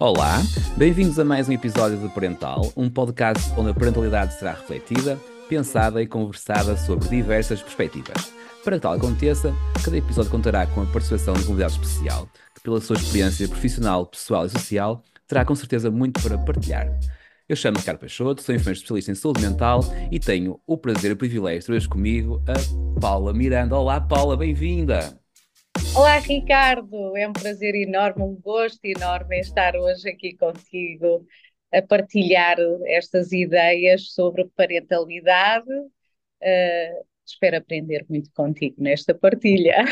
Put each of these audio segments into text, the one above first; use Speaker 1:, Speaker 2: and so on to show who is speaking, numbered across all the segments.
Speaker 1: Olá, bem-vindos a mais um episódio de Parental, um podcast onde a parentalidade será refletida, pensada e conversada sobre diversas perspectivas. Para que tal aconteça, cada episódio contará com a participação de um convidado especial, que pela sua experiência profissional, pessoal e social, terá com certeza muito para partilhar. Eu chamo-me Ricardo Peixoto, sou enfermeiro especialista em saúde mental e tenho o prazer e o privilégio de ter hoje comigo a Paula Miranda. Olá Paula, bem-vinda!
Speaker 2: Olá, Ricardo. É um prazer enorme, um gosto enorme estar hoje aqui contigo a partilhar estas ideias sobre parentalidade. Uh, espero aprender muito contigo nesta partilha.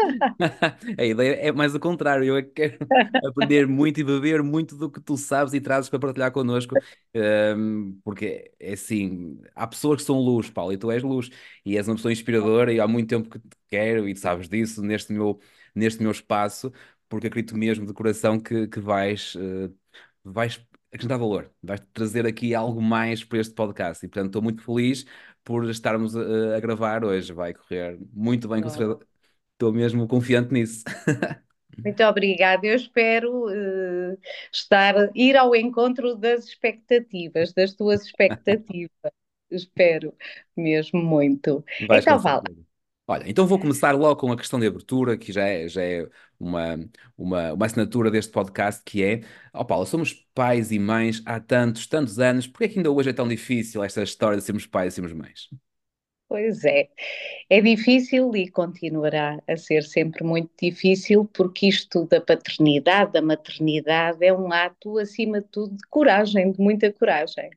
Speaker 1: A ideia é mais o contrário, eu é quero aprender muito e beber muito do que tu sabes e trazes para partilhar connosco, um, porque é assim, há pessoas que são luz, Paulo, e tu és luz, e és uma pessoa inspiradora e há muito tempo que te quero e tu sabes disso neste meu, neste meu espaço, porque acredito mesmo de coração que, que vais, uh, vais acrescentar valor, vais trazer aqui algo mais para este podcast e portanto estou muito feliz por estarmos a, a gravar hoje, vai correr muito bem, estou mesmo confiante nisso.
Speaker 2: Muito obrigada. Eu espero uh, estar, ir ao encontro das expectativas, das tuas expectativas. espero mesmo muito.
Speaker 1: Vais então, vá Olha, então vou começar logo com a questão de abertura, que já é, já é uma, uma, uma assinatura deste podcast, que é, ó oh Paulo, somos pais e mães há tantos, tantos anos, por que é que ainda hoje é tão difícil esta história de sermos pais e sermos mães?
Speaker 2: Pois é, é difícil e continuará a ser sempre muito difícil, porque isto da paternidade, da maternidade, é um ato, acima de tudo, de coragem, de muita coragem.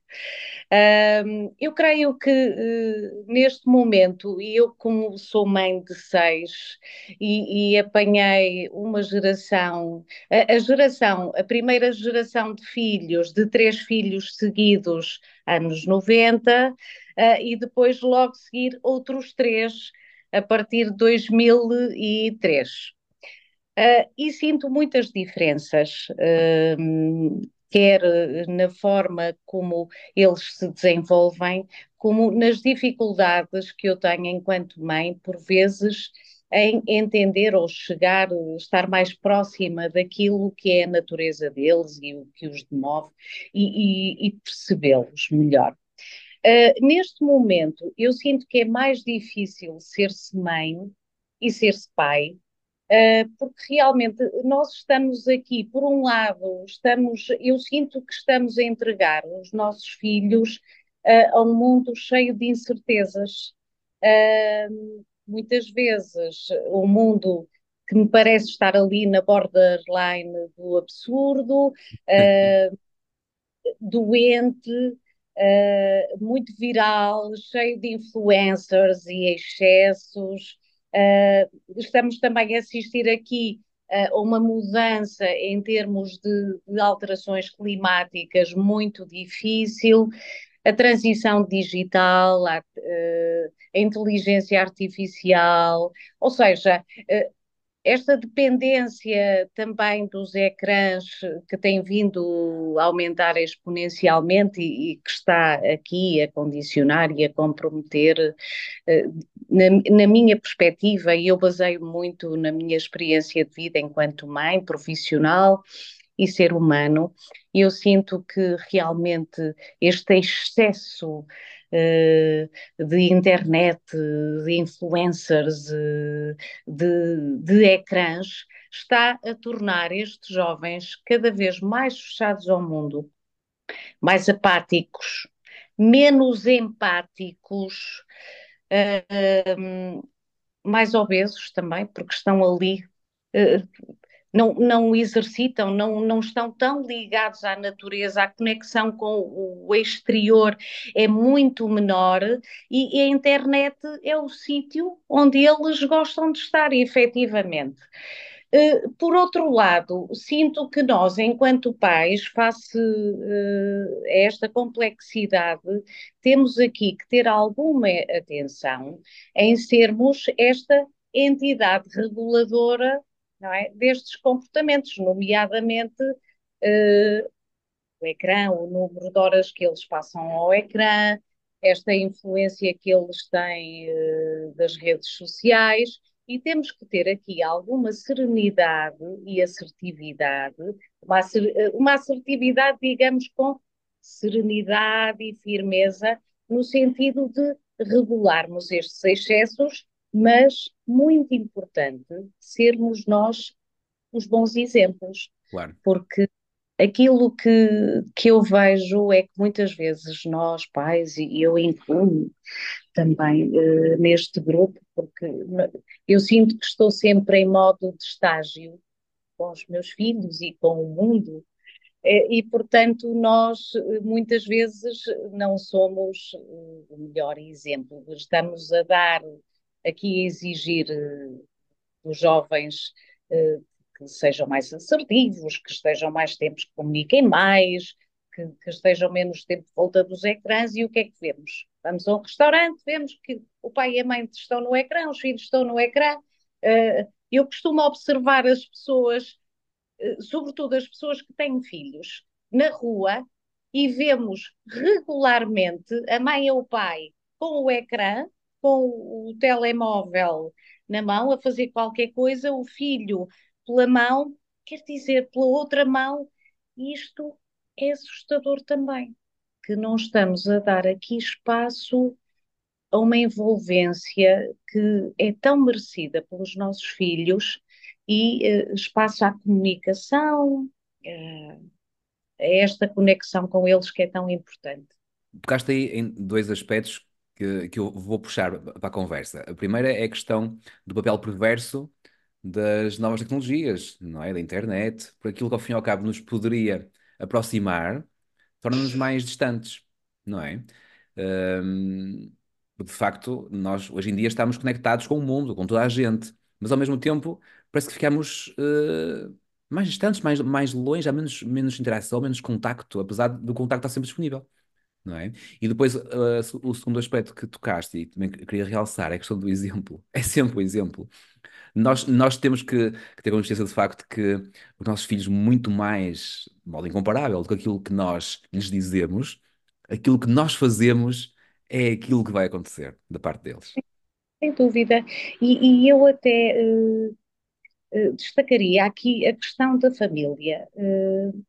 Speaker 2: Um, eu creio que uh, neste momento, e eu, como sou mãe de seis e, e apanhei uma geração, a, a geração, a primeira geração de filhos, de três filhos seguidos, anos 90 uh, e depois logo seguir outros três a partir de 2003. Uh, e sinto muitas diferenças, uh, quer na forma como eles se desenvolvem, como nas dificuldades que eu tenho enquanto mãe, por vezes, em entender ou chegar, estar mais próxima daquilo que é a natureza deles e o que os demove e, e, e percebê-los melhor. Uh, neste momento, eu sinto que é mais difícil ser-se mãe e ser-se pai, uh, porque realmente nós estamos aqui, por um lado, estamos, eu sinto que estamos a entregar os nossos filhos uh, a um mundo cheio de incertezas. muitas vezes, o um mundo que me parece estar ali na borderline do absurdo, doente, uh, muito viral, cheio de influencers e excessos. Uh, estamos também a assistir aqui a uma mudança em termos de, de alterações climáticas muito difícil a transição digital, a, a, inteligência artificial, ou seja, esta dependência também dos ecrãs que tem vindo a aumentar exponencialmente e, e que está aqui a condicionar e a comprometer, eh, na, na, minha perspectiva, e eu baseio muito na minha experiência de vida enquanto mãe, profissional e ser humano, eu sinto que realmente este excesso de internet, de influencers, eh, de, de ecrãs, está a tornar estes jovens cada vez mais fechados ao mundo, mais apáticos, menos empáticos, uh, mais obesos também, porque estão ali não, não exercitam, não, não estão tão ligados à natureza, a conexão com o exterior é muito menor e, e a internet é o sítio onde eles gostam de estar, efetivamente. Uh, por outro lado, sinto que nós, enquanto pais, face uh, a esta complexidade, temos aqui que ter alguma atenção em sermos esta entidade reguladora não é? destes comportamentos, nomeadamente uh, o ecrã, o número de horas que eles passam ao ecrã, esta influência que eles têm uh, das redes sociais, e temos que ter aqui alguma serenidade e assertividade, uma, uma assertividade, digamos, com serenidade e firmeza, no sentido de regularmos estes excessos, mas muito importante sermos nós os bons exemplos.
Speaker 1: Claro.
Speaker 2: Porque aquilo que, que eu vejo é que muitas vezes nós, pais, e eu incluo também uh, neste grupo, porque eu sinto que estou sempre em modo de estágio com os meus filhos e com o mundo, eh, e, portanto, nós eh, muitas vezes não somos o melhor exemplo. Estamos a dar, aqui exigir dos jovens que sejam mais assertivos, que estejam mais tempos, que comuniquem mais, que, que, estejam menos tempo de volta dos ecrãs, e o que é que vemos? Vamos a um restaurante, vemos que o pai e a mãe estão no ecrã, os filhos estão no ecrã. Uh, eu costumo observar as pessoas, sobretudo as pessoas que têm filhos, na rua, e vemos regularmente a mãe ou o pai com o ecrã, com o telemóvel na mão, a fazer qualquer coisa, o filho pela mão, quer dizer, pela outra mão, isto é assustador também, que não estamos a dar aqui espaço a uma envolvência que é tão merecida pelos nossos filhos e uh, espaço à comunicação, uh, a esta conexão com eles que é tão importante.
Speaker 1: Tocaste aí em dois aspectos que, que eu vou puxar para a conversa. A primeira é a questão do papel perverso das novas tecnologias, não é? Da internet, por aquilo que ao fim e ao cabo nos poderia aproximar, torna-nos mais distantes, não é? Um, de facto, nós hoje em dia estamos conectados com o mundo, com toda a gente, mas ao mesmo tempo parece que ficamos uh, mais distantes, mais, mais longe, há menos, menos interação, menos contacto, apesar do contacto estar sempre disponível. Não é? E depois uh, o segundo aspecto que tocaste e também queria realçar é a questão do exemplo. É sempre o exemplo. Nós, nós temos que, que ter consciência do facto que os nossos filhos, muito mais, de modo incomparável, do que aquilo que nós lhes dizemos, aquilo que nós fazemos é aquilo que vai acontecer da parte deles.
Speaker 2: Sem dúvida. E, e eu até uh, destacaria aqui a questão da família. Uh,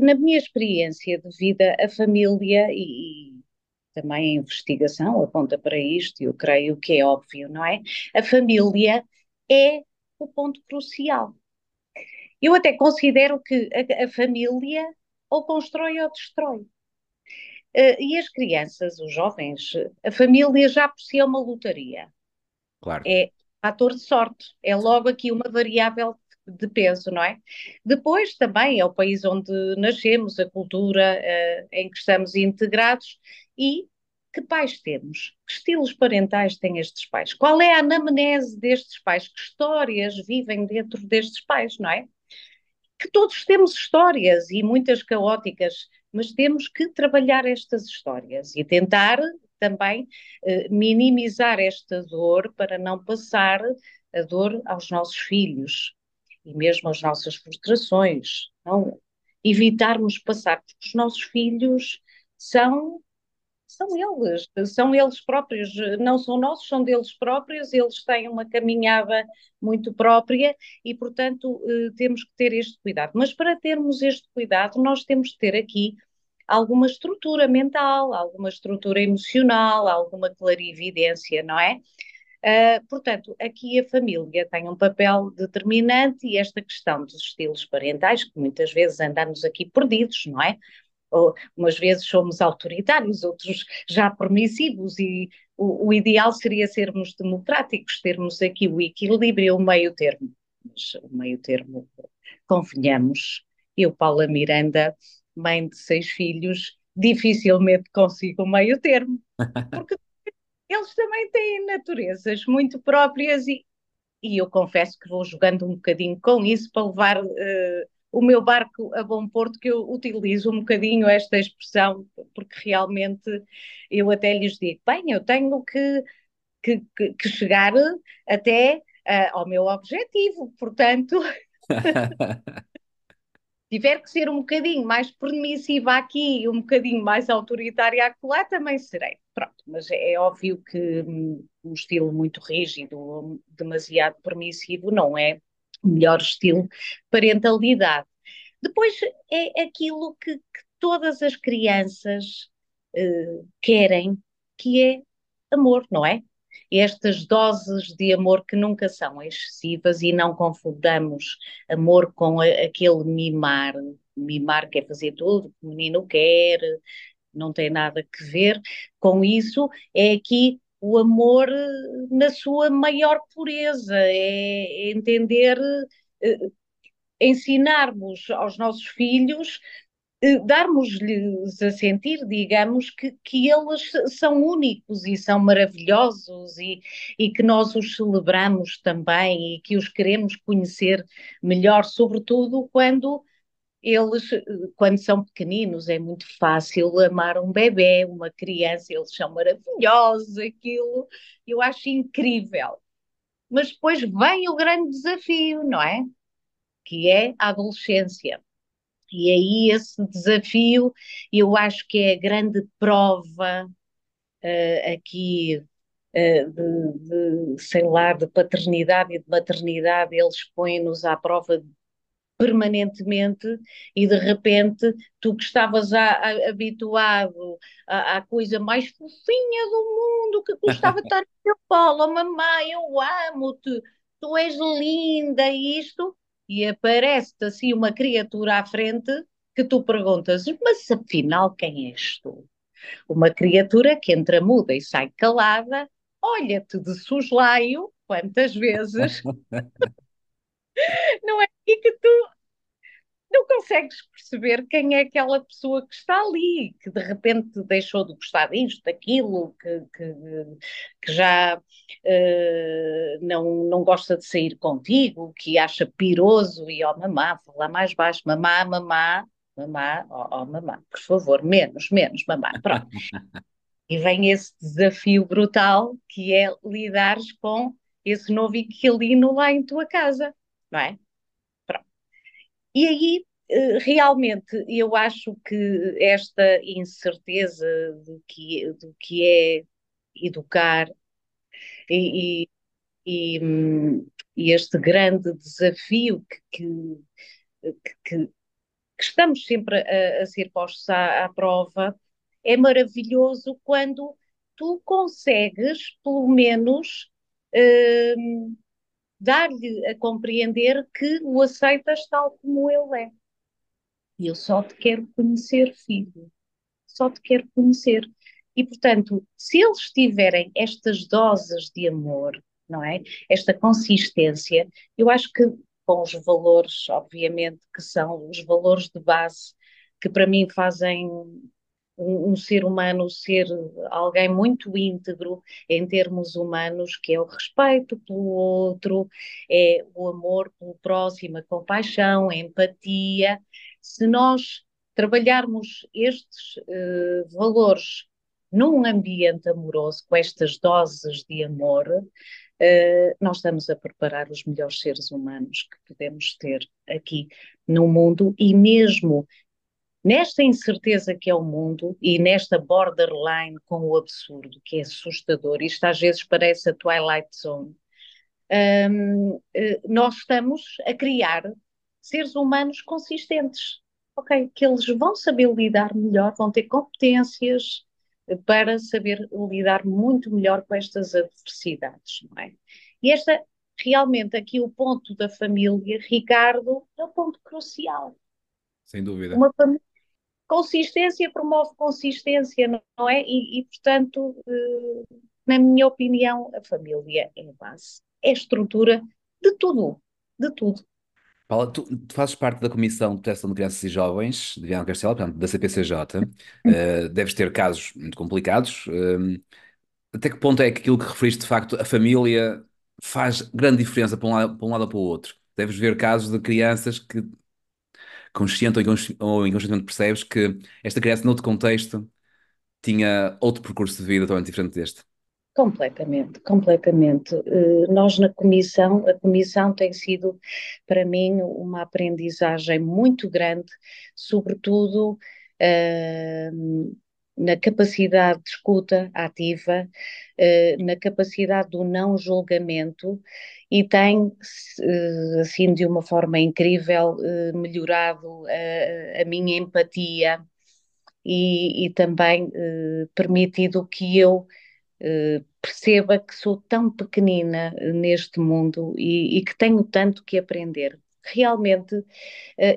Speaker 2: na minha experiência de vida, a família e, também a investigação aponta para isto, e eu creio que é óbvio, não é? A família é o ponto crucial. Eu até considero que a, a família ou constrói ou destrói. Uh, e as crianças, os jovens, a família já por si é uma lotaria.
Speaker 1: Claro.
Speaker 2: É fator de sorte. É logo aqui uma variável de peso, não é? Depois também é o país onde nascemos, a cultura uh, em que estamos integrados e que pais temos? Que estilos parentais têm estes pais? Qual é a anamnese destes pais? Que histórias vivem dentro destes pais, não é? Que todos temos histórias e muitas caóticas, mas temos que trabalhar estas histórias e tentar também eh, minimizar esta dor para não passar a dor aos nossos filhos e mesmo às nossas frustrações. Não evitarmos passar, porque os nossos filhos são são eles, são eles próprios, não são nossos, são deles próprios, eles têm uma caminhada muito própria e, portanto, eh, temos que ter este cuidado. Mas para termos este cuidado, nós temos que ter aqui alguma estrutura mental, alguma estrutura emocional, alguma clarividência, não é? Uh, portanto, aqui a família tem um papel determinante e esta questão dos estilos parentais, que muitas vezes andamos aqui perdidos, não é? ou umas vezes somos autoritários, outros já permissivos, e o, o ideal seria sermos democráticos, termos aqui o equilíbrio, o meio termo. Mas o meio termo, convenhamos, eu, Paula Miranda, mãe de seis filhos, dificilmente consigo o meio termo, porque eles também têm naturezas muito próprias e, e eu confesso que vou jogando um bocadinho com isso para levar uh, o meu barco a bom porto, que eu utilizo um bocadinho esta expressão, porque realmente eu até lhes digo, bem, eu tenho que, que, que, que chegar até uh, ao meu objetivo, portanto... tiver que ser um bocadinho mais permissiva aqui e um bocadinho mais autoritária acolá, também serei. Pronto, mas é óbvio que hum, um estilo muito rígido, demasiado permissivo, não é o melhor estilo de parentalidade. Depois é aquilo que, que todas as crianças uh, querem, que é amor, não é? Estas doses de amor que nunca são excessivas e não confundamos amor com a, aquele mimar. Mimar quer fazer tudo que o menino quer, não tem nada que ver com isso. É aqui o amor na sua maior pureza, é entender, eh, ensinarmos aos nossos filhos eh, darmos-lhes a sentir, digamos, que, que eles são únicos e são maravilhosos e, e que nós os celebramos também e que os queremos conhecer melhor, sobretudo quando eles, quando são pequeninos, é muito fácil amar um bebê, uma criança, eles são maravilhosos, aquilo eu acho incrível. Mas depois vem o grande desafio, não é? Que é a adolescência e aí esse desafio, eu acho que é a grande prova uh, aqui uh, de, de, sei lá, de paternidade e de maternidade, eles põem-nos à prova permanentemente e de repente tu que estavas a, a, habituado à, coisa mais fofinha do mundo, que gostava de estar no teu colo, oh, mamãe, eu amo-te, tu és linda, isto, e aparece-te assim uma criatura à frente que tu perguntas, mas afinal quem és tu? Uma criatura que entra muda e sai calada, olha-te de soslaio, quantas vezes, não é? E que tu não consegues perceber quem é aquela pessoa que está ali, que de repente deixou de gostar disto, daquilo, que, que, que já uh, não, não gosta de sair contigo, que acha piroso e ó oh, mamá, lá mais baixo, mamá, mamá, mamá, ó oh, oh, mamá, por favor, menos, menos, mamá, pronto. e vem esse desafio brutal que é lidares com esse novo inquilino lá em tua casa, não é? E aí, eh, realmente, eu acho que esta incerteza do que, do que é educar e, e, e este grande desafio que, que, que, que estamos sempre a, a ser postos à, à, prova, é maravilhoso quando tu consegues, pelo menos, hum, dar-lhe a compreender que o aceitas tal como ele é. E eu só te quero conhecer, filho. Só te quero conhecer. E, portanto, se eles tiverem estas doses de amor, não é? Esta consistência, eu acho que com os valores, obviamente, que são os valores de base que para mim fazem um, um, ser humano ser alguém muito íntegro em termos humanos, que é o respeito pelo outro, é o amor pelo próximo, a compaixão, a empatia. Se nós trabalharmos estes uh, valores num ambiente amoroso, com estas doses de amor, uh, nós estamos a preparar os melhores seres humanos que podemos ter aqui no mundo e mesmo Nesta incerteza que é o mundo e nesta borderline com o absurdo, que é assustador, isto às vezes parece a Twilight Zone, um, eh, nós estamos a criar seres humanos consistentes, ok? Que eles vão saber lidar melhor, vão ter competências para saber lidar muito melhor com estas adversidades, não é? E esta, realmente, aqui o ponto da família, Ricardo, é o ponto crucial.
Speaker 1: Sem dúvida.
Speaker 2: Uma família consistência promove consistência, não é? E, e portanto, eh, na minha opinião, a família é a base, é a estrutura de tudo, de tudo.
Speaker 1: Paula, tu, tu fazes parte da Comissão de Proteção de Crianças e Jovens de Viana Castelo, portanto, da CPCJ. Uh, eh, deves ter casos muito complicados. Uh, até que ponto é que aquilo que referiste, de facto, a família faz grande diferença para um lado, para um lado ou para o outro? Deves ver casos de crianças que consciente ou inconscientemente percebes que esta criança, noutro contexto, tinha outro percurso de vida totalmente diferente deste.
Speaker 2: Completamente, completamente. Uh, nós na comissão, a comissão tem sido para mim uma aprendizagem muito grande, sobretudo uh, na capacidade de escuta ativa, uh, na capacidade do não julgamento e tem, assim, de uma forma incrível, melhorado a, a minha empatia e, e também permitido que eu eh, perceba que sou tão pequenina eh, neste mundo e, e que tenho tanto que aprender. Realmente, uh,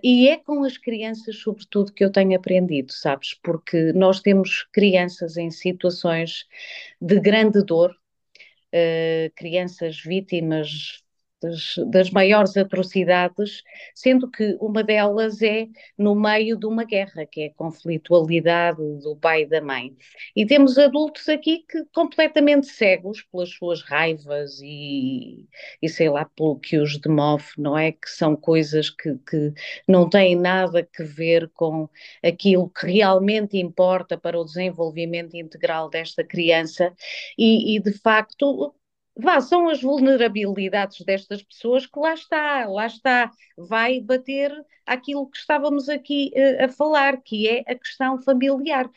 Speaker 2: e é com as crianças, sobretudo, que eu tenho aprendido, sabes? Porque nós temos crianças em situações de grande dor, uh, crianças vítimas das, das, maiores atrocidades, sendo que uma delas é no meio de uma guerra, que é a conflitualidade do pai e da mãe. E temos adultos aqui que completamente cegos pelas suas raivas e, e sei lá, pelo que os demove, não é? Que são coisas que, que não têm nada a ver com aquilo que realmente importa para o desenvolvimento integral desta criança e, e de facto vá, são as vulnerabilidades destas pessoas que lá está, lá está, vai bater aquilo que estávamos aqui uh, a falar, que é a questão familiar.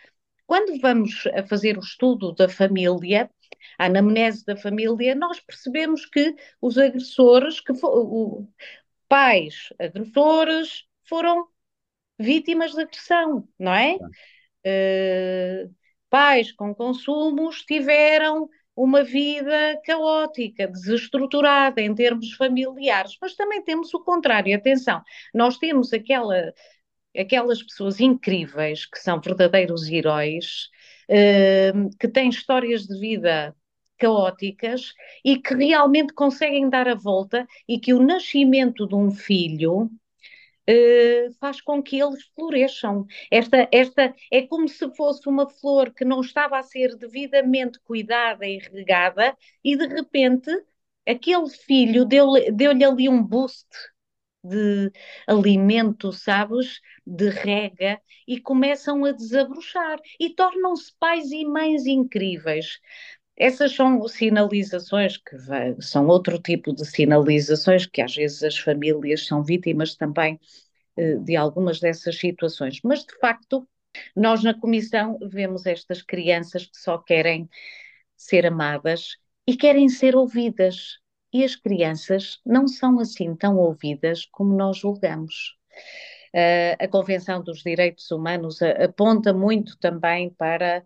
Speaker 2: Quando vamos a fazer o estudo da família, a anamnese da família, nós percebemos que os agressores, que o, pais agressores, foram vítimas de agressão, não é? Uh, pais com consumos tiveram uma vida caótica, desestruturada em termos familiares, mas também temos o contrário. Atenção, nós temos aquela, aquelas pessoas incríveis que são verdadeiros heróis, eh, que têm histórias de vida caóticas e que realmente conseguem dar a volta e que o nascimento de um filho uh, faz com que eles floresçam. Esta, esta é como se fosse uma flor que não estava a ser devidamente cuidada e regada, e de repente aquele filho deu-lhe deu ali um boost de alimento, sabes, de rega, e começam a desabrochar e tornam-se pais e mães incríveis. Essas são sinalizações que são outro tipo de sinalizações que às vezes as famílias são vítimas também eh, de algumas dessas situações. Mas de facto, nós na comissão vemos estas crianças que só querem ser amadas e querem ser ouvidas. E as crianças não são assim tão ouvidas como nós julgamos. Uh, a Convenção dos Direitos Humanos aponta muito também para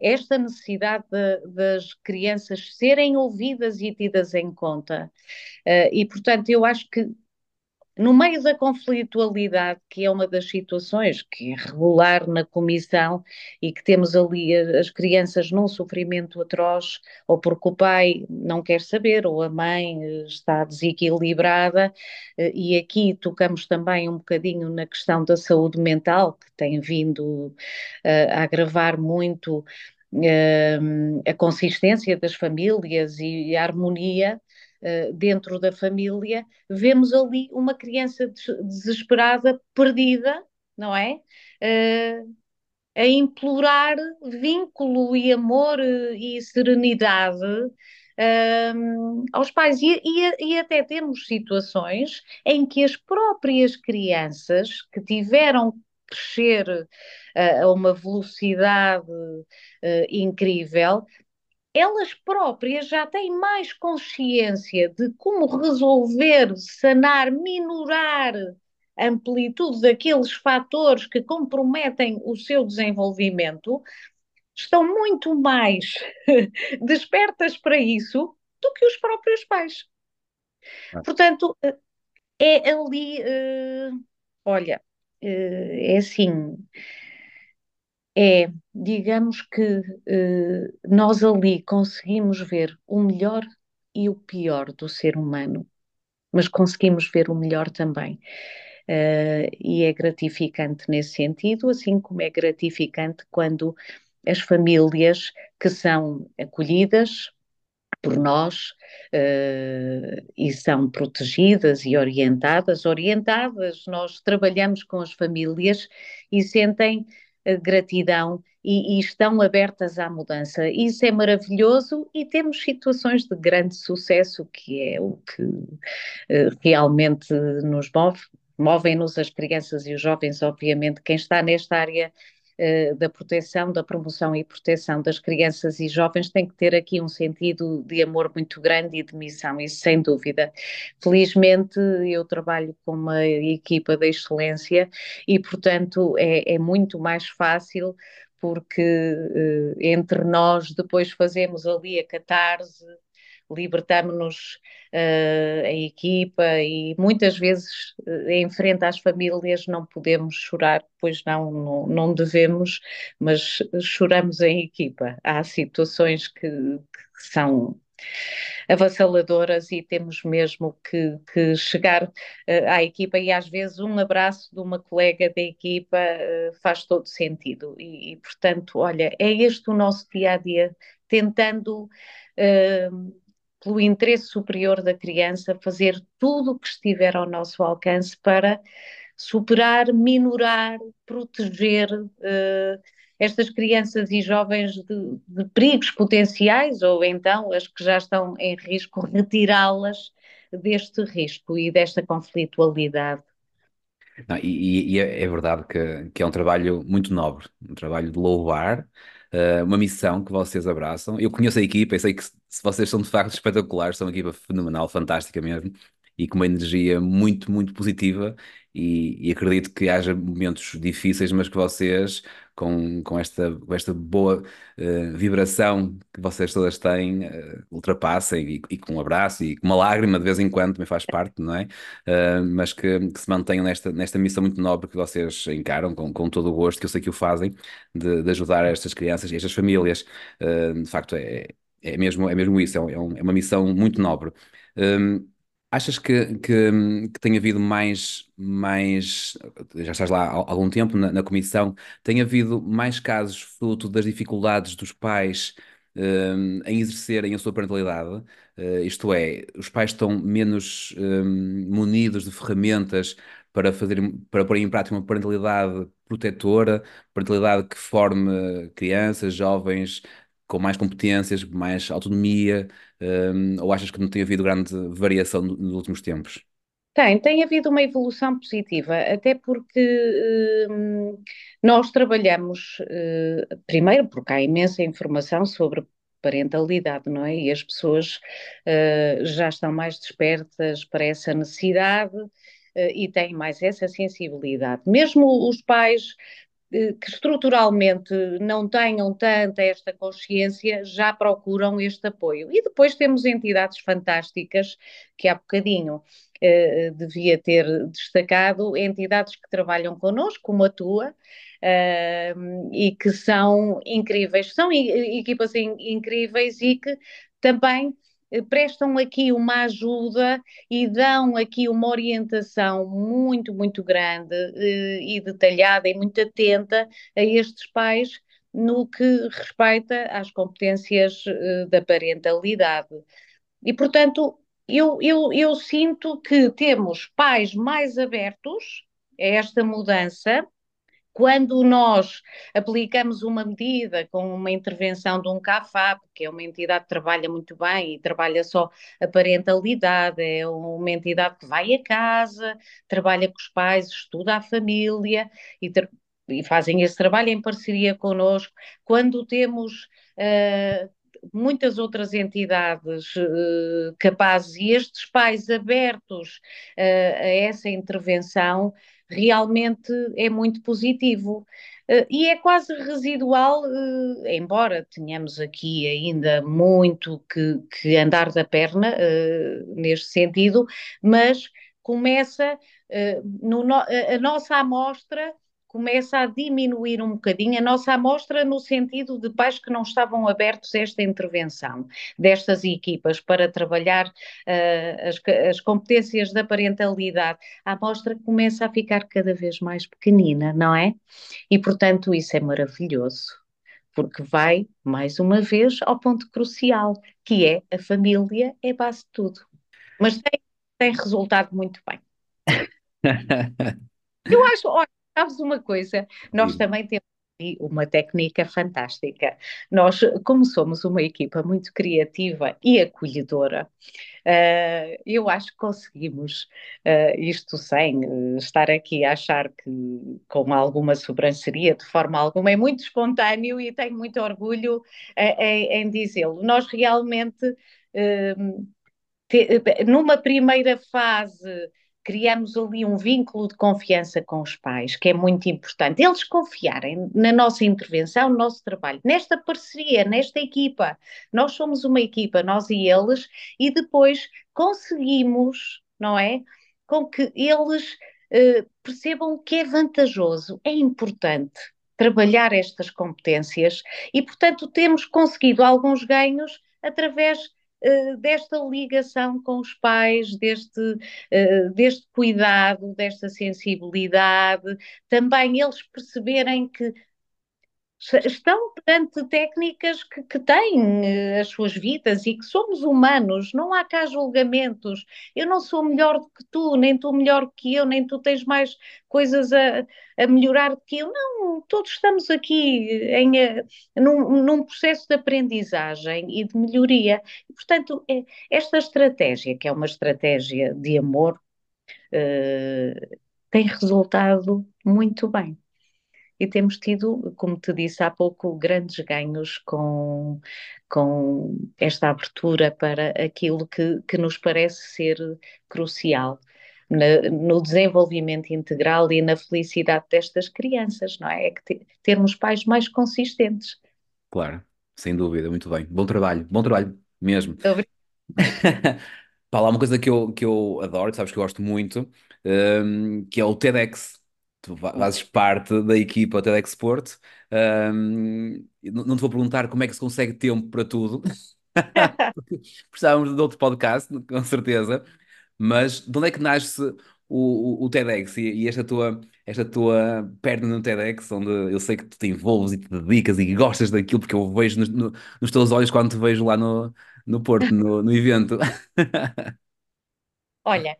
Speaker 2: esta necessidade de, das crianças serem ouvidas e tidas em conta. Uh, e, portanto, eu acho que no meio da conflitualidade, que é uma das situações que é regular na comissão e que temos ali as crianças num sofrimento atroz, ou porque o pai não quer saber, ou a mãe está desequilibrada, eh, e aqui tocamos também um bocadinho na questão da saúde mental, que tem vindo uh, a agravar muito uh, a consistência das famílias e a harmonia uh, dentro da família, vemos ali uma criança desesperada, perdida, não é? Uh, a implorar vínculo e amor eh, e serenidade aos pais. E, e, e, até temos situações em que as próprias crianças que tiveram crescer uh, a uma velocidade uh, incrível elas próprias já têm mais consciência de como resolver, sanar, minorar a amplitude daqueles fatores que comprometem o seu desenvolvimento, estão muito mais despertas para isso do que os próprios pais. Ah. Portanto, é ali, uh, olha, uh, é assim é, digamos que eh, nós ali conseguimos ver o melhor e o pior do ser humano, mas conseguimos ver o melhor também. Uh, e é gratificante nesse sentido, assim como é gratificante quando as famílias que são acolhidas por nós uh, e são protegidas e orientadas. Orientadas, nós trabalhamos com as famílias e sentem gratidão e, e, estão abertas à mudança. Isso é maravilhoso e temos situações de grande sucesso, que é o que uh, realmente nos move. Movem-nos as crianças e os jovens, obviamente, quem está nesta área da proteção, da promoção e proteção das crianças e jovens tem que ter aqui um sentido de amor muito grande e de missão, isso sem dúvida. Felizmente eu trabalho com uma equipa de excelência e, portanto, é, é muito mais fácil porque uh, entre nós depois fazemos ali a catarse, libertamos-nos uh, a equipa e muitas vezes uh, em frente às famílias não podemos chorar, pois não, não, não devemos, mas choramos em equipa. Há situações que, que são avassaladoras e temos mesmo que, que chegar uh, à equipa e às vezes um abraço de uma colega da equipa uh, faz todo sentido e, e, portanto, olha, é este o nosso dia a dia, tentando uh, pelo interesse superior da criança fazer tudo o que estiver ao nosso alcance para superar, minorar, proteger uh, estas crianças e jovens de, de, perigos potenciais ou então as que já estão em risco, retirá-las deste risco e desta conflitualidade.
Speaker 1: Não, e, e é, é, verdade que, que, é um trabalho muito nobre, um trabalho de louvar, uh, uma missão que vocês abraçam. Eu conheço a equipa e sei que se, vocês são de facto espetaculares, são uma equipa fenomenal, fantástica mesmo, e com uma energia muito, muito positiva e, e, acredito que haja momentos difíceis, mas que vocês, com, com, esta, com esta boa uh, vibração que vocês todas têm, uh, ultrapassem e, e, com um abraço e com uma lágrima de vez em quando também faz parte, não é? Uh, mas que, que, se mantenham nesta, nesta missão muito nobre que vocês encaram com, com todo o gosto, que eu sei que o fazem, de, de ajudar estas crianças e estas famílias. de facto, é, é, mesmo, é mesmo isso, é, um, é uma missão muito nobre. Um, Achas que, que, que tem havido mais, mais, já estás lá há algum tempo na, na comissão, tem havido mais casos fruto das dificuldades dos pais hum, em exercerem a sua parentalidade? Uh, isto é, os pais estão menos hum, munidos de ferramentas para fazer, para pôr em prática uma parentalidade protetora, parentalidade que forme crianças, jovens com mais competências, mais autonomia, um, ou achas que não tem havido grande variação nos últimos tempos?
Speaker 2: Tem, tem havido uma evolução positiva, até porque hum, nós trabalhamos, uh, primeiro, porque há imensa informação sobre parentalidade, não é? E as pessoas uh, já estão mais despertas para essa necessidade uh, e têm mais essa sensibilidade. Mesmo os pais eh, que estruturalmente não tenham tanta esta consciência já procuram este apoio. E depois temos entidades fantásticas que há bocadinho eh, devia ter destacado, entidades que trabalham connosco, como a tua, eh, e que são incríveis, são equipas in, incríveis e que também eh, prestam aqui uma ajuda e dão aqui uma orientação muito, muito grande eh, e detalhada e muito atenta a estes pais no que respeita às competências eh, da parentalidade. E, portanto, eu, eu, eu sinto que temos pais mais abertos a esta mudança quando nós aplicamos uma medida com uma intervenção de um CAFAP, que é uma entidade que trabalha muito bem e trabalha só a parentalidade, é uma entidade que vai a casa, trabalha com os pais, estuda a família e, e fazem esse trabalho em parceria connosco. Quando temos uh, muitas outras entidades uh, capazes e estes pais abertos uh, a essa intervenção, realmente é muito positivo. Uh, e é quase residual, uh, embora tenhamos aqui ainda muito que, que andar da perna uh, neste sentido, mas começa no, a nossa amostra começa a diminuir um bocadinho a nossa amostra no sentido de pais que não estavam abertos a esta intervenção destas equipas para trabalhar uh, as, as, competências da parentalidade. A amostra começa a ficar cada vez mais pequenina, não é? E, portanto, isso é maravilhoso. Porque vai, mais uma vez, ao ponto crucial, que é a família é base de tudo. Mas tem, tem resultado muito bem. Eu acho, olha, Sabes uma coisa? Nós Sim. também temos uma técnica fantástica. Nós, como somos uma equipa muito criativa e acolhedora, uh, eu acho que conseguimos uh, isto sem uh, estar aqui a achar que com alguma sobranceria, de forma alguma, é muito espontâneo e tenho muito orgulho em, em dizê-lo. Nós realmente, te, numa primeira fase, criamos ali um vínculo de confiança com os pais, que é muito importante. Eles confiarem na nossa intervenção, no nosso trabalho, nesta parceria, nesta equipa. Nós somos uma equipa, nós e eles, e depois conseguimos, não é? Com que eles uh, percebam que é vantajoso, é importante trabalhar estas competências e, portanto, temos conseguido alguns ganhos através desta ligação com os pais, deste, uh, deste cuidado, desta sensibilidade, também eles perceberem que estão perante técnicas que, que têm uh, as suas vidas e que somos humanos, não há cá julgamentos. Eu não sou melhor do que tu, nem tu melhor que eu, nem tu tens mais coisas a, a melhorar do que eu. Não, todos estamos aqui em, uh, num, num, processo de aprendizagem e de melhoria. Portanto, é, esta estratégia, que é uma estratégia de amor, tem resultado muito bem e temos tido, como te disse há pouco, grandes ganhos com, com esta abertura para aquilo que, que nos parece ser crucial. No desenvolvimento integral e na felicidade destas crianças, não é? É que te, termos pais mais consistentes.
Speaker 1: Claro, sem dúvida, muito bem. Bom trabalho, bom trabalho mesmo. Pá, lá uma coisa que eu, que eu adoro, que sabes que eu gosto muito, um, que é o TEDx tu fazes parte da equipa TEDx Sport. Um, não te vou perguntar como é que se consegue tempo para tudo, precisávamos de outro podcast, com certeza. Mas de onde é que nasce o, o, o TEDx e, e, esta tua, esta tua perna no TEDx, onde eu sei que tu te envolves e te dedicas e gostas daquilo, porque eu vejo no, nos teus olhos quando te vejo lá no, no Porto, no, no evento.
Speaker 2: Olha,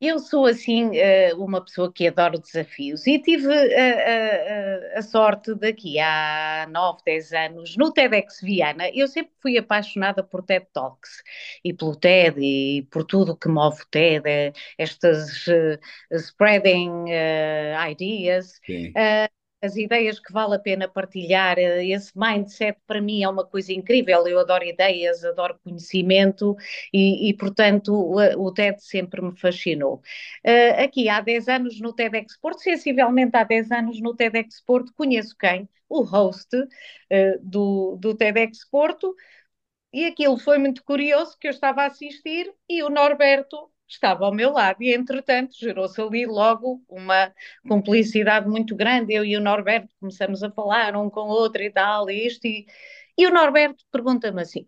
Speaker 2: eu sou, assim, eh, uma pessoa que adoro desafios e tive a, a, a sorte daqui há 9, 10 anos, no TEDx Viana, eu sempre fui apaixonada por TED Talks e pelo TED e por tudo que move o TED, eh, estas uh, spreading uh, ideas. Uh, as ideias que vale a pena partilhar, eh, esse mindset para mim é uma coisa incrível. Eu adoro ideias, adoro conhecimento e, e portanto, o, o, TED sempre me fascinou. Uh, aqui há 10 anos no TED Export, sensivelmente há 10 anos no TED Export, conheço quem? O host uh, do, do TED Porto. E aquilo foi muito curioso que eu estava a assistir e o Norberto estava ao meu lado e, entretanto, gerou-se ali logo uma cumplicidade muito grande. Eu e o Norberto começamos a falar um com o outro e tal, e isto, e, e o Norberto pergunta-me assim: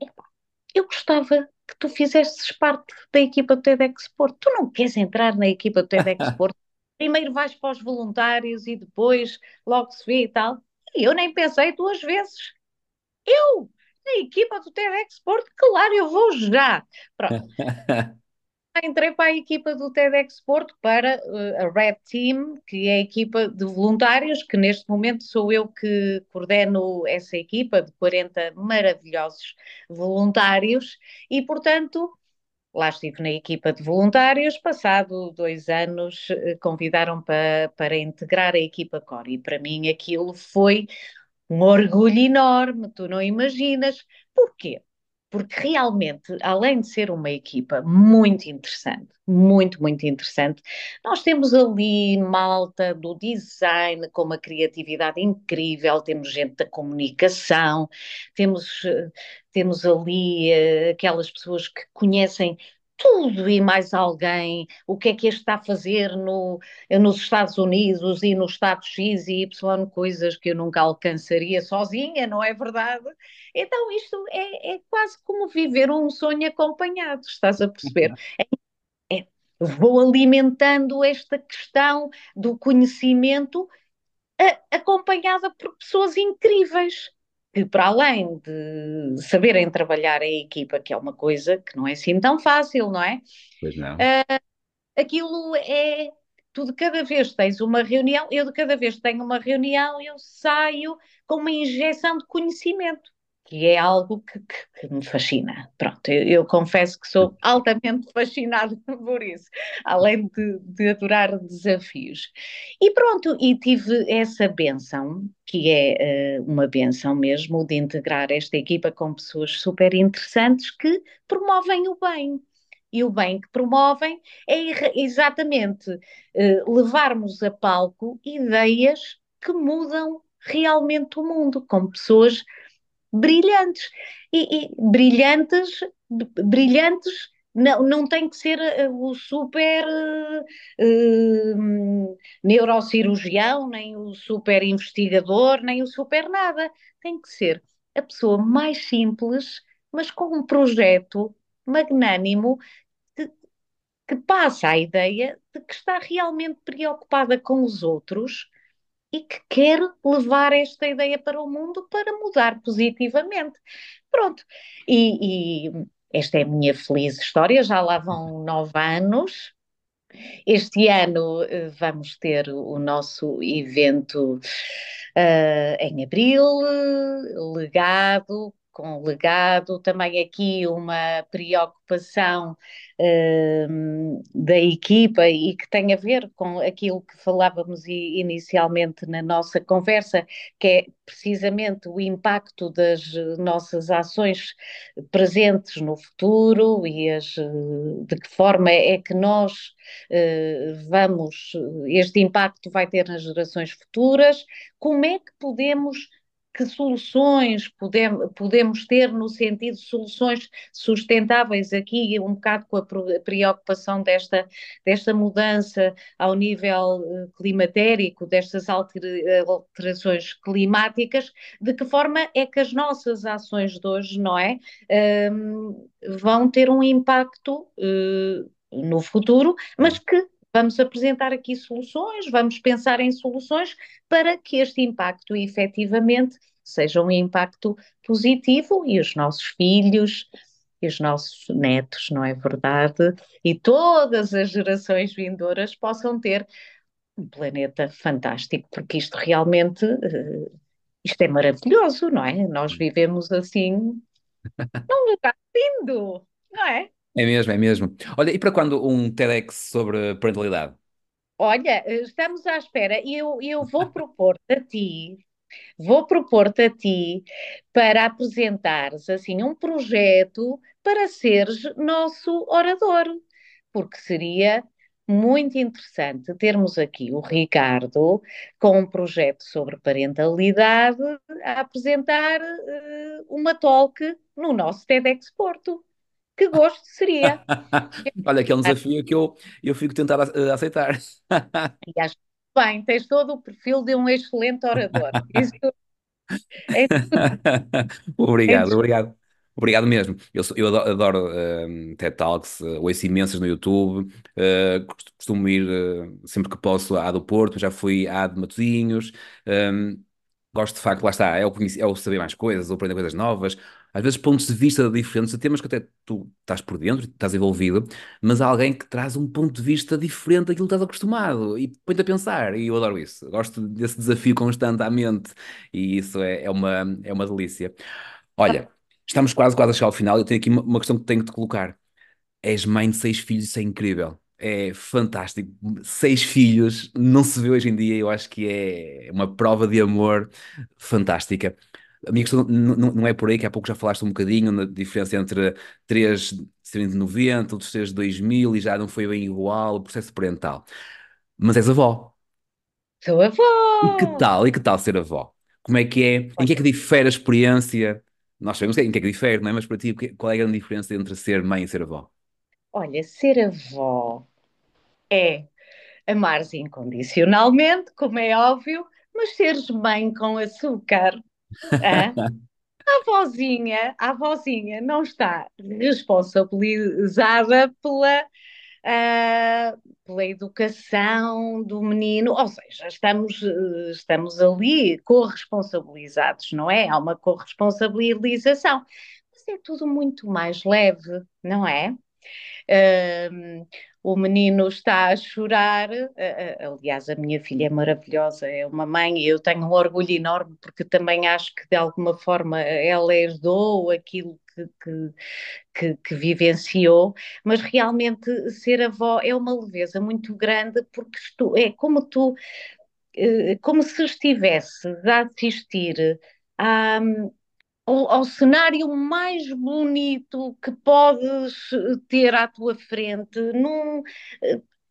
Speaker 2: eu gostava que tu fizesses parte da equipa do TEDx Sport. Tu não queres entrar na equipa do TEDx Sport? Primeiro vais para os voluntários e depois logo se vê e tal. E eu nem pensei duas vezes. Eu, na equipa do TEDx Sport, claro, eu vou já. Pronto. entrei para a equipa do TEDx Porto, para uh, a Red Team, que é a equipa de voluntários, que neste momento sou eu que coordeno essa equipa de 40 maravilhosos voluntários e, portanto, lá estive na equipa de voluntários, passado dois anos uh, convidaram para, para integrar a equipa Core e para mim aquilo foi um orgulho enorme, tu não imaginas. Porquê? Porque realmente, além de ser uma equipa muito interessante, muito, muito interessante, nós temos ali malta do design com uma criatividade incrível, temos gente da comunicação, temos, temos ali uh, aquelas pessoas que conhecem tudo e mais alguém, o que é que este está a fazer no, nos Estados Unidos e no Estado X e Y, coisas que eu nunca alcançaria sozinha, não é verdade? Então isto é, é quase como viver um sonho acompanhado, estás a perceber? É, é, vou alimentando esta questão do conhecimento a, acompanhada por pessoas incríveis que para além de saberem trabalhar em equipa, que é uma coisa que não é assim tão fácil, não é?
Speaker 1: Pois não. Uh,
Speaker 2: aquilo é, tu de cada vez tens uma reunião, eu de cada vez que tenho uma reunião, eu saio com uma injeção de conhecimento que é algo que, que, que me fascina. Pronto, eu, eu, confesso que sou altamente fascinada por isso, além de, de adorar desafios. E pronto, e tive essa benção, que é uh, uma benção mesmo, de integrar esta equipa com pessoas super interessantes que promovem o bem. E o bem que promovem é exatamente uh, levarmos a palco ideias que mudam realmente o mundo, com pessoas brilhantes. E, e brilhantes, brilhantes não, não tem que ser eh, o super uh, neurocirurgião, nem o super investigador, nem o super nada. Tem que ser a pessoa mais simples, mas com um projeto magnânimo que, que passa a ideia de que está realmente preocupada com os outros e que quer levar esta ideia para o mundo para mudar positivamente. Pronto. E, e esta é a minha feliz história, já lá vão nove anos. Este ano uh, vamos ter o nosso evento uh, em abril, legado, com legado, também aqui uma preocupação uh, da equipa e que tem a ver com aquilo que falávamos inicialmente na nossa conversa, que é precisamente o impacto das nossas ações presentes no futuro e as, de que forma é que nós uh, vamos, este impacto vai ter nas gerações futuras, como é que podemos que soluções podemos, ter no sentido de soluções sustentáveis aqui, um bocado com a preocupação desta, desta mudança ao nível eh, climatérico, destas alterações climáticas, de que forma é que as nossas ações de hoje, não é, um, vão ter um impacto uh, no futuro, mas que Vamos apresentar aqui soluções, vamos pensar em soluções para que este impacto efetivamente seja um impacto positivo e os nossos filhos e os nossos netos, não é verdade? E todas as gerações vindouras possam ter um planeta fantástico, porque isto realmente, uh, isto é maravilhoso, não é? Nós vivemos assim num lugar lindo, não é?
Speaker 1: É mesmo, é mesmo. Olha, e para quando um TEDx sobre parentalidade?
Speaker 2: Olha, estamos à espera e eu, eu vou propor a ti, vou propor-te a ti para apresentares assim um projeto para seres nosso orador, porque seria muito interessante termos aqui o Ricardo com um projeto sobre parentalidade a apresentar uh, uma talk no nosso TEDx Porto que gosto seria.
Speaker 1: Olha, que é um desafio que eu, eu fico tentado a, aceitar.
Speaker 2: E acho bem, tens todo o perfil de um excelente orador. Isso
Speaker 1: é Obrigado, é obrigado. Obrigado mesmo. Eu, eu adoro, adoro uh, TED Talks, uh, ouço imensas no YouTube, uh, costumo ir uh, sempre que posso à do Porto, já fui à de Matosinhos. Um, gosto de facto, lá está, é o, é o saber mais coisas, ou aprender coisas novas, às vezes pontos de vista diferentes de temas que até tu estás por dentro, estás envolvido, mas há alguém que traz um ponto de vista diferente daquilo que estás acostumado e põe-te a pensar, e eu adoro isso. Gosto desse desafio constante à mente e isso é, é uma, é uma delícia. Olha, estamos quase, quase a chegar ao final. Eu tenho aqui uma, uma questão que tenho que te colocar. És mãe de seis filhos, isso é incrível. É fantástico. Seis filhos, não se vê hoje em dia, eu acho que é uma prova de amor fantástica. A minha questão não, é por aí, que há pouco já falaste um bocadinho na diferença entre três serem de 90, outros três de 2000 e já não foi bem igual o processo parental. Mas és avó.
Speaker 2: Sou avó!
Speaker 1: E que tal? E que tal ser avó? Como é que é? Em que é que difere a experiência? Nós sabemos em que é que difere, não é? Mas para ti, qual é a grande diferença entre ser mãe e ser avó?
Speaker 2: Olha, ser avó é amares incondicionalmente, como é óbvio, mas seres mãe com açúcar é? A avózinha, a avózinha não está responsabilizada pela, uh, pela educação do menino, ou seja, estamos, estamos ali corresponsabilizados, não é? Há uma corresponsabilização, mas é tudo muito mais leve, não é? Uh, o menino está a chorar. Aliás, a minha filha é maravilhosa, é uma mãe e eu tenho um orgulho enorme porque também acho que de alguma forma ela herdou aquilo que, que, que, que vivenciou, mas realmente ser avó é uma leveza muito grande porque estou, é como tu, eh, como se estivesse a assistir a ao, ao, cenário mais bonito que podes ter à tua frente. Num,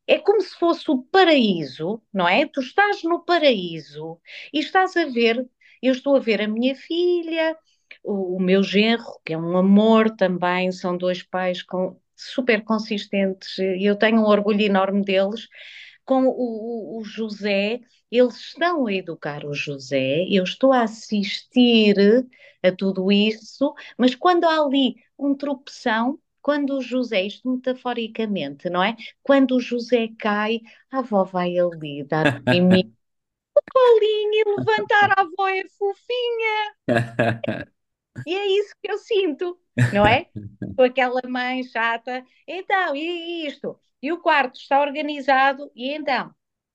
Speaker 2: é como se fosse o paraíso, não é? Tu estás no paraíso e estás a ver, eu estou a ver a minha filha, o, o meu genro, que é um amor também, são dois pais com, super consistentes e eu tenho um orgulho enorme deles. Com o, o, José, eles estão a educar o José, eu estou a assistir a tudo isso, mas quando há ali um tropeção, quando o José, isto metaforicamente, não é? Quando o José cai, a avó vai ali dar em mim o colinho e levantar a avó é fofinha. E é isso que eu sinto, não é? Com aquela mãe chata. Então, e isto? E o quarto está organizado, e então?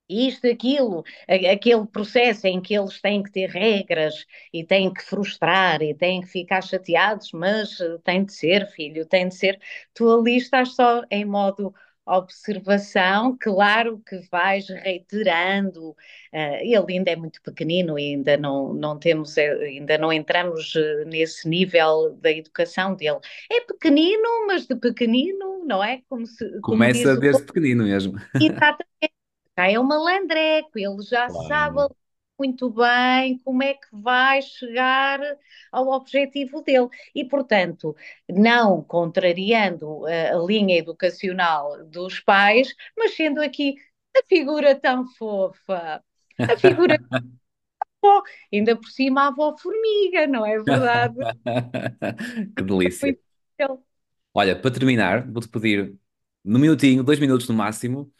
Speaker 2: isto, aquilo, aquele processo em que eles têm que ter regras e têm que frustrar e têm que ficar chateados, mas eh, tem de ser, filho, tem de ser. Tu ali estás só em modo observação, claro que vais reiterando. Uh, ele ainda é muito pequenino ainda não, não temos, eh, ainda não entramos nesse nível da educação dele. É pequenino, mas de pequenino, não é?
Speaker 1: Como se, Começa como desde o... pequenino mesmo.
Speaker 2: Exatamente já é um malandreco, ele já claro. sabe muito bem como é que vai chegar ao objetivo dele. E, portanto, não contrariando a, a linha educacional dos pais, mas sendo aqui a figura tão fofa, a figura avó, ainda por cima a avó formiga, não é verdade?
Speaker 1: que delícia. Olha, para terminar, vou-te pedir, no minutinho, dois minutos no máximo,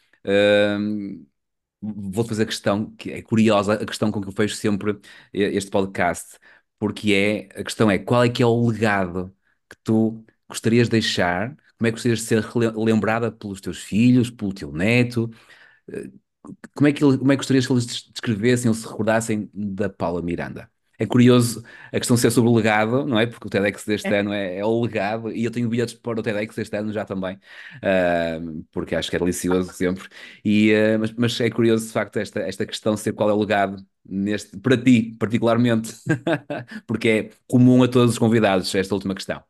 Speaker 1: vou-te fazer a questão, que é curiosa, a questão com que eu fecho sempre este podcast, porque é, a questão é, qual é que é o legado que tu gostarias de deixar, como é que gostarias de ser lembrada pelos teus filhos, pelo teu neto, eh, como é que, como é que gostarias que eles descrevessem ou se recordassem da Paula Miranda? É curioso a questão de ser sobre o legado, não é? Porque o TEDx deste é. ano é, é, o legado e eu tenho bilhetes para o TEDx deste ano já também, uh, porque acho que é delicioso sempre. E, uh, mas, mas, é curioso de facto esta, esta questão de ser qual é o legado neste, para ti, particularmente, porque é comum a todos os convidados esta última questão.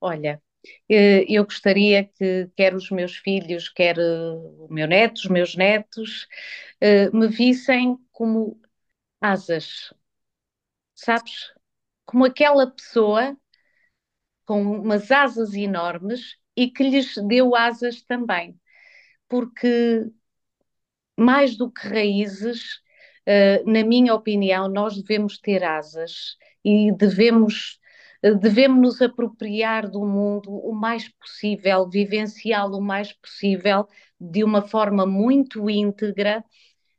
Speaker 2: Olha, eh, eu gostaria que quer os meus filhos, quer eh, o meu neto, os meus netos, eh, me vissem como asas sabes? Como aquela pessoa com umas asas enormes e que lhes deu asas também. Porque mais do que raízes, uh, na minha opinião, nós devemos ter asas e devemos devemos nos apropriar do mundo o mais possível, vivenciá-lo o mais possível, de uma forma muito íntegra,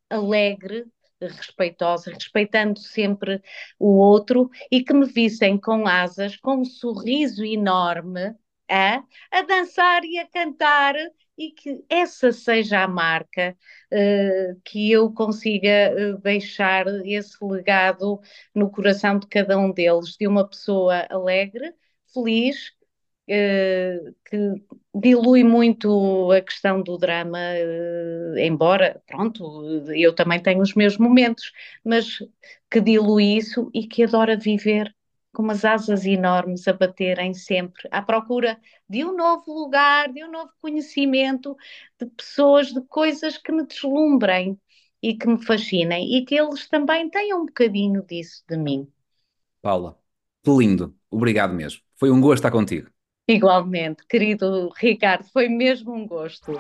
Speaker 2: alegre, respeitosa, respeitando sempre o outro e que me vissem com asas, com um sorriso enorme, a, a dançar e a cantar e que essa seja a marca uh, que eu consiga uh, deixar esse legado no coração de cada um deles, de uma pessoa alegre, feliz, que dilui muito a questão do drama, uh, embora, pronto, eu também tenho os meus momentos, mas que dilui isso e que adora viver com umas asas enormes a baterem sempre à procura de um novo lugar, de um novo conhecimento, de pessoas, de coisas que me deslumbrem e que me fascinem e que eles também tenham um bocadinho disso de mim.
Speaker 1: Paula, que lindo, obrigado mesmo. Foi um gosto estar contigo.
Speaker 2: Igualmente, querido Ricardo, foi mesmo um gosto.